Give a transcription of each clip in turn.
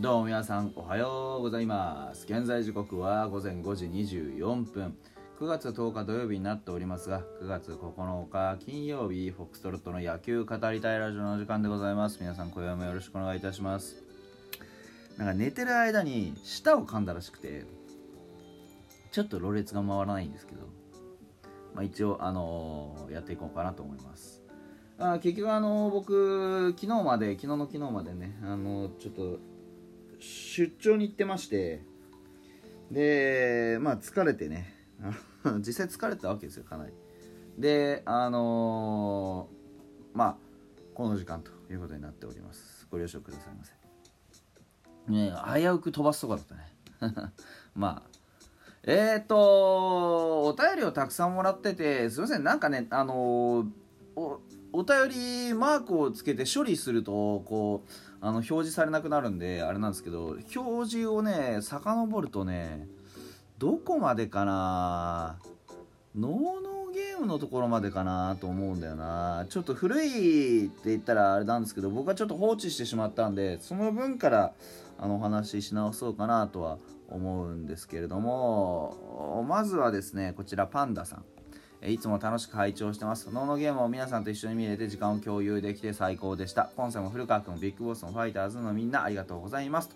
どうも皆さんおはようございます。現在時刻は午前5時24分。9月10日土曜日になっておりますが9月9日金曜日フォックストロットの野球語りたいラジオの時間でございます。皆さん今夜もよろしくお願いいたします。なんか寝てる間に舌を噛んだらしくてちょっとろれつが回らないんですけど、まあ、一応、あのーやっていこうかなと思います。あ結局あの僕昨日まで昨日の昨日までねあのちょっと出張に行ってましてでまあ疲れてね 実際疲れてたわけですよかなり。であのーまあこの時間ということになっております。ご了承くださいませ。ね危うく飛ばすとこだったね。まあえーとお便りをたくさんもらっててすいません。なんかねあのーおお便りマークをつけて処理するとこうあの表示されなくなるんであれなんですけど表示をね遡るとねどこまでかなノーノーゲームのところまでかなと思うんだよな。ちょっと古いって言ったらあれなんですけど僕はちょっと放置してしまったんでその分からあのお話しし直そうかなとは思うんですけれどもまずはですねこちらパンダさん。いつも楽しく拝聴してます。ノーノゲームを皆さんと一緒に見れて時間を共有できて最高でした。ポンセも古川君ビッグボスもファイターズのみんなありがとうございます。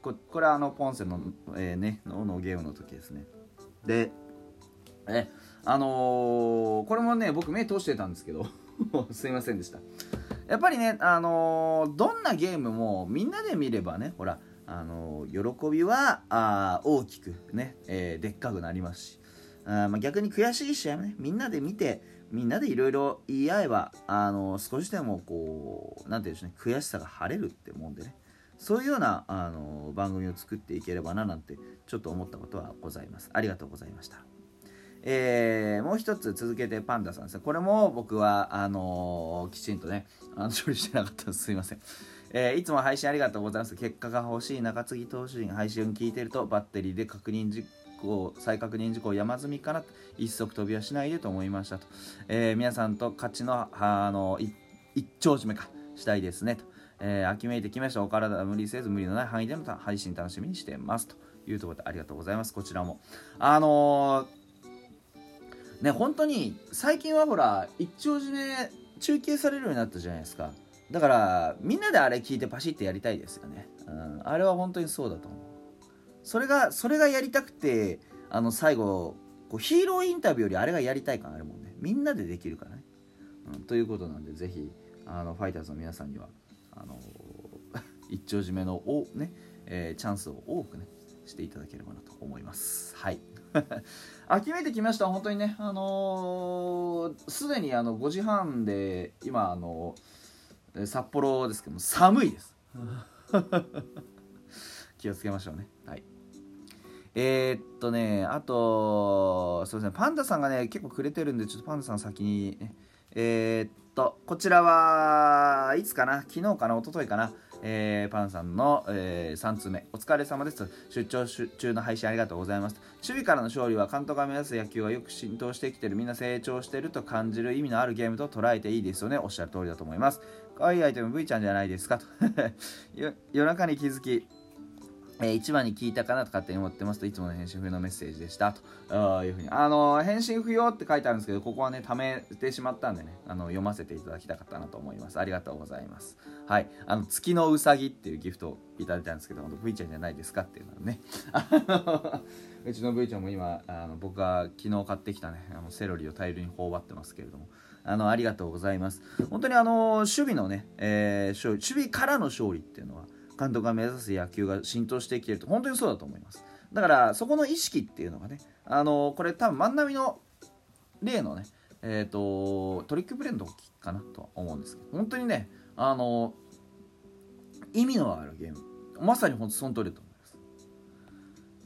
ここれはあのポンセの、えーね、ノーノーゲームの時ですね。で、え、あのーこれもね、僕目通してたんですけど、すいませんでした。やっぱりね、あのーどんなゲームもみんなで見ればね、ほら、あの喜びはあ大きくね、えーでっかくなりますし、あまあ、逆に悔しい試合もねみんなで見てみんなでいろいろ言い合えばあの少しでもこうなんていうんでしょうね悔しさが晴れるってもんでねそういうようなあの番組を作っていければななんてちょっと思ったことはございます。ありがとうございました。えーもう一つ続けてパンダさんですね。これも僕はあのきちんとねあの処理してなかったですすいません。えーいつも配信ありがとうございます。結果が欲しい中継ぎ投手陣配信聞いてるとバッテリーで確認事項再確認事項山積みかな一足飛びはしないでと思いましたと、えー皆さんと勝ちのあの一丁締めかしたいですねと、えー秋めいてきました。お体は無理せず無理のない範囲での配信楽しみにしてますと。いうところでありがとうございます。こちらも。あのーね本当に最近はほら一丁締め中継されるようになったじゃないですか。だからみんなであれ聞いてパシッてやりたいですよね、うん、あれは本当にそうだと思う。それがそれがやりたくてあの最後こうヒーローインタビューよりあれがやりたい感あるもんね。みんなでできるからね、うん、ということなんでぜひあのファイターズの皆さんにはあの 一丁締めのお、ねえーチャンスを多くねしていただければなと思います。はい。秋めいてきました。本当にねあのーすでにあの5時半で今あのー札幌ですけども寒いです。気をつけましょうね。はい。えー、っとねあとそうですね。パンダさんがね結構くれてるんでちょっとパンダさん先にね。えー、っとこちらはいつかな？昨日かな？一昨日かな？えーパンさんの、え3通目。お疲れ様です。出張中の配信ありがとうございます。守備からの勝利は監督が目指す野球がよく浸透してきてる。みんな成長してると感じる意味のあるゲームと捉えていいですよね。おっしゃる通りだと思います。可愛いアイテム V ちゃんじゃないですか。と。夜中に気づきえー一番に聞いたかなと勝手に思ってますといつもの返信不要のメッセージでした。というふうに。あのー返信不要って書いてあるんですけどここはね貯めてしまったんでねあの読ませていただきたかったなと思います。ありがとうございます。はい。あの月のうさぎっていうギフトをいただいたんですけど本当 V ちゃんじゃないですかっていうのはね。うちの V ちゃんも今あの僕が昨日買ってきたねあのセロリを大量に頬張ってますけれども。あのありがとうございます。本当にあの守備のね、えー守備からの勝利っていうのは監督が目指す野球が浸透してきてると本当にそうだと思います。だからそこの意識っていうのがねあのこれ多分万波の例のねえっ、とトリックプレーの時かなとは思うんですけど本当にねあの意味のあるゲーム。まさに本当その通りだと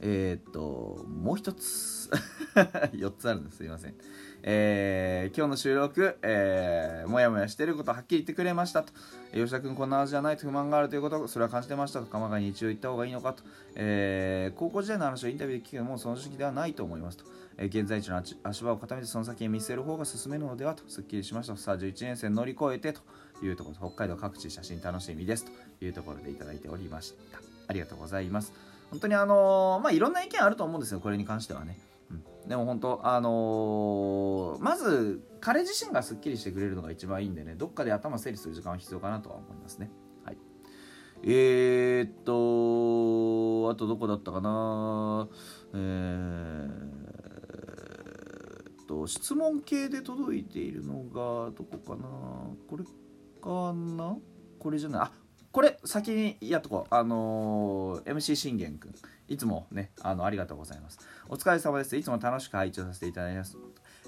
思いますえっ、ともう一つ。4つあるんです。すいません。えー今日の収録、えーもやもやしてることはっきり言ってくれましたと。吉田君こんな味じゃないと不満があるということそれは感じてましたと。鎌ヶ谷に一応言った方がいいのかと、えー高校時代の話をインタビューで聞くのもその時期ではないと思いますと、えー、現在地の足場を固めてその先へ見据える方が進めるのではと。すっきりしましたと。さあ11年生乗り越えてと。いうところ北海道各地写真楽しみです。というところでいただいておりました。ありがとうございます。本当にあのー、まあいろんな意見あると思うんですよこれに関してはね、うん、でも本当あのー、まず彼自身がすっきりしてくれるのが一番いいんでねどっかで頭整理する時間は必要かなとは思いますね。はい。えー、っとあとどこだったかな。えー、と質問系で届いているのがどこかな。これかな。これじゃない。あこれ先にやっとこう。あのー、MC 信玄くん。いつもねあのありがとうございます。お疲れ様です。いつも楽しく配置させていただきます。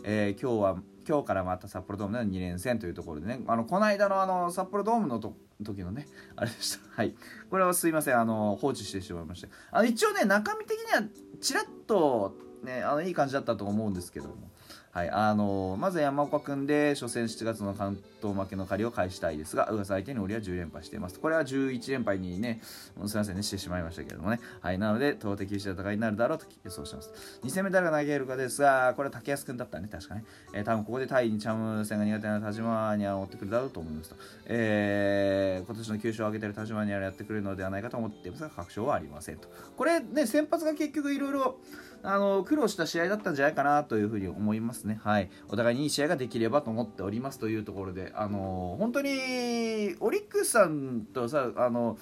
えー、今日は今日からまた札幌ドームでの2連戦というところでね。あのこの間のあの札幌ドームのと時のねあれでした。はい。これはすいません。あの放置してしまいまして。あの一応ね中身的にはちらっとねあのいい感じだったと思うんですけども。はいあのまず山岡君で初戦7月の関東負けの借りを返したいですが噂相手に俺は10連敗しています。これは11連敗にねすみませんねしてしまいましたけれどもね。はいなので投擲した戦いになるだろうと予想します。2戦目誰が投げるかですがこれは竹安君だったね確かね、えー、多分ここで対にチャム戦が苦手な田島には持ってくるだろうと思いますと、えー、今年の9勝を挙げてる田島にはやってくれるのではないかと思っていますが確証はありませんと。これね先発が結局いろいろあの苦労した試合だったんじゃないかなというふうに思いますね。はい、お互いにいい試合ができればと思っておりますというところで、あの本当にオリックスさんとさあの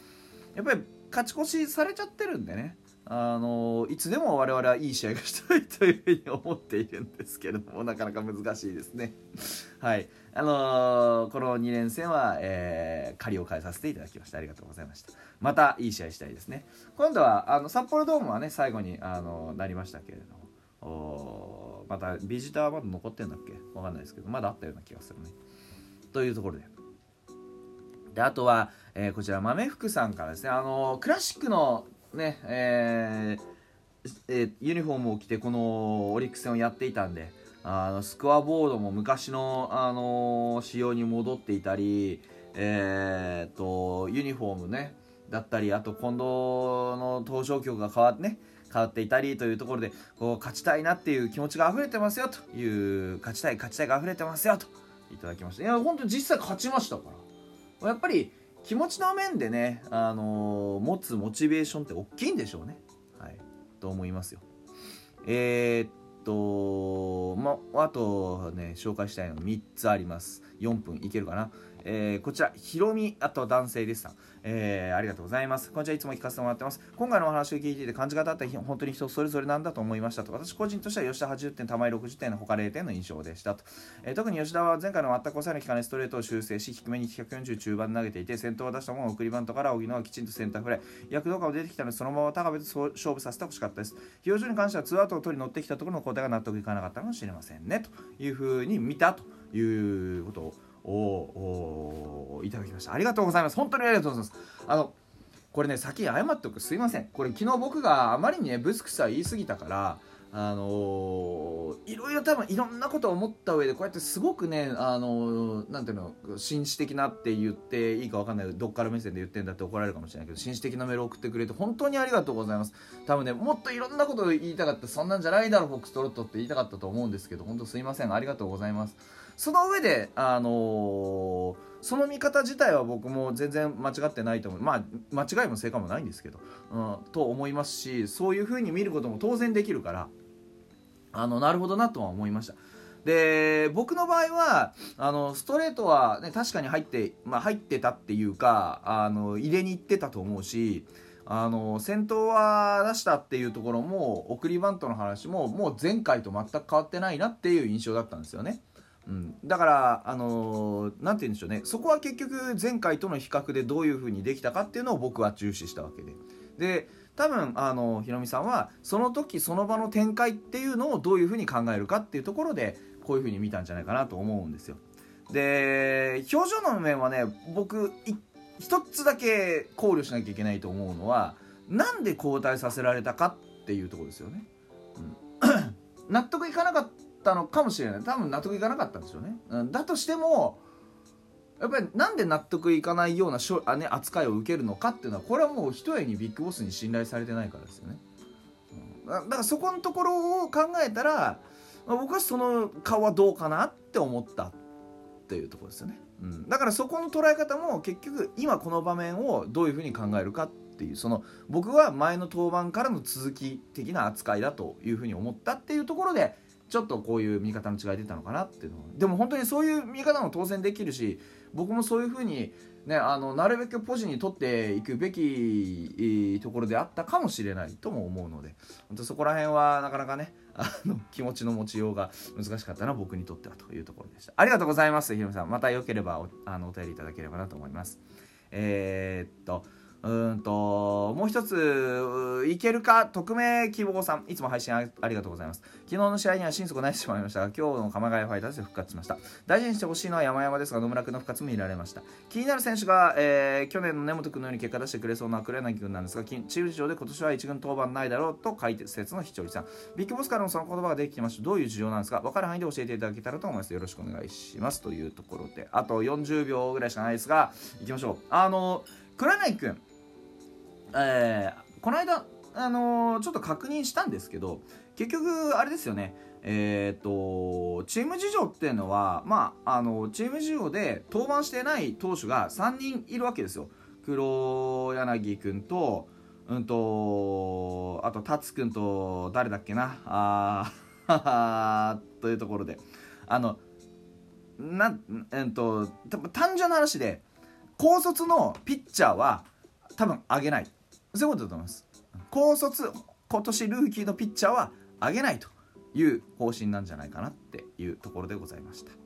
やっぱり勝ち越しされちゃってるんでね。あのいつでも我々はいい試合がしたいというふうに思っているんですけれどもなかなか難しいですね。はいあのー、この2連戦は、えー、借りを変えさせていただきましてありがとうございました。またいい試合したいですね。今度はあの札幌ドームはね最後にあのなりましたけれどもまたビジターまだ残ってるんだっけ？わかんないですけどまだあったような気がするね。というところで。であとは、えー、こちら豆福さんからですねあのクラシックのねえーえー、ユニフォームを着てこのオリックス戦をやっていたんであのスコアボードも昔の、あの仕様に戻っていたり、えー、とユニフォームねだったりあと近藤の登場曲が変わってね変わっていたりというところでこう勝ちたいなっていう気持ちが溢れてますよという勝ちたい勝ちたいが溢れてますよといただきました。いや本当実際勝ちましたから。やっぱり気持ちの面でね、あのー、持つモチベーションって大きいんでしょうね。はい。と思いますよ。えー、っと、ま、あとね、紹介したいの3つあります。4分いけるかな。えー、こちら、ひろみ、あと男性でした。えー、ありがとうございます。こんにちは、いつも聞かせてもらってます。今回のお話を聞いていて、感じ方って本当に人それぞれなんだと思いましたと。私個人としては吉田80点、玉井60点の他0点の印象でしたと。えー、特に吉田は前回の全く抑えの効かないストレートを修正し、低めに140中盤投げていて、先頭を出したものを送りバントから荻野はきちんとセンターフライ。躍動感も出てきたので、そのまま高部と勝負させてほしかったです。表情に関しては2アウトを取り乗ってきたところの交代が納得いかなかったかもしれませんね。というふうに見たということをいただきました。ありがとうございます。本当にありがとうございます。あのこれね先謝っておくすいませんこれ昨日僕があまりにねブスクさ言い過ぎたからあのー、いろいろ多分いろんなことを思った上でこうやってすごくね、あのー、なんていうの紳士的なって言っていいか分かんないどっから目線で言ってんだって怒られるかもしれないけど紳士的なメールを送ってくれて本当にありがとうございます多分ねもっといろんなことを言いたかったそんなんじゃないだろフォックストロットって言いたかったと思うんですけど本当すいませんありがとうございますその上であのーその見方自体は僕も全然間違ってないと思う。まあ間違いも正解もないんですけど、うん、と思いますしそういうふうに見ることも当然できるから。あのなるほどなとは思いました。で僕の場合はあのストレートは、ね、確かに入って、まあ、入ってたっていうかあの入れに行ってたと思うしあの先頭は出したっていうところも送りバントの話ももう前回と全く変わってないなっていう印象だったんですよね。うん、だからあの何、ー、て言うんでしょうね。そこは結局前回との比較でどういうふうにできたかっていうのを僕は重視したわけで。で多分あのひろみさんはその時その場の展開っていうのをどういうふうに考えるかっていうところでこういうふうに見たんじゃないかなと思うんですよ。で表情の面はね僕一つだけ考慮しなきゃいけないと思うのはなんで交代させられたかっていうとこですよね、うん、納得いかなかっったのかもしれない。多分納得いかなかったんですよね、うん、だとしてもやっぱりなんで納得いかないようなしょあ、ね、扱いを受けるのかっていうのはこれはもうひとえにビッグボスに信頼されてないからですよね、うん。だからそこのところを考えたら、まあ僕はその顔はどうかなって思ったっていうところですよね、うん、だからそこの捉え方も結局今この場面をどういうふうに考えるかっていうその僕は前の登板からの続き的な扱いだというふうに思ったっていうところでちょっとこういう見方の違い出たのかなっていうのは。でも本当にそういう見方も当然できるし僕もそういうふうに、ね、あのなるべくポジに取っていくべきところであったかもしれないとも思うので本当そこら辺はなかなかねあの気持ちの持ちようが難しかったな僕にとってはというところでした。ありがとうございますひろみさん。またよければおあのお便りいただければなと思います。えー、っとうんともう一ついけるか？匿名希望さん。いつも配信ありがとうございます。昨日の試合には心底泣いてしまいましたが今日の鎌ヶ谷ファイターズで復活しました。大事にしてほしいのは山々ですが野村君の復活も見られました。気になる選手が、えー去年の根本君のように結果出してくれそうな黒柳君なんですがチーム事情で今年は一軍登板ないだろうと解説のひちょりさん。ビッグボスからもその言葉ができてました。どういう事情なんですか？分かる範囲で教えていただけたらと思います。よろしくお願いします。というところで。あと40秒ぐらいしかないですがいきましょう。あの黒柳君。えーこの間、あのーちょっと確認したんですけど結局あれですよね。えー、とチーム事情っていうのは、まあ、あのチーム事情で登板してない投手が3人いるわけですよ。黒柳君とうんとあと達君と誰だっけな。あーというところで。あのなんうんと多分単純な話で高卒のピッチャーは多分上げない。そういうことだと思います。高卒今年ルーキーのピッチャーは上げないという方針なんじゃないかなっていうところでございました。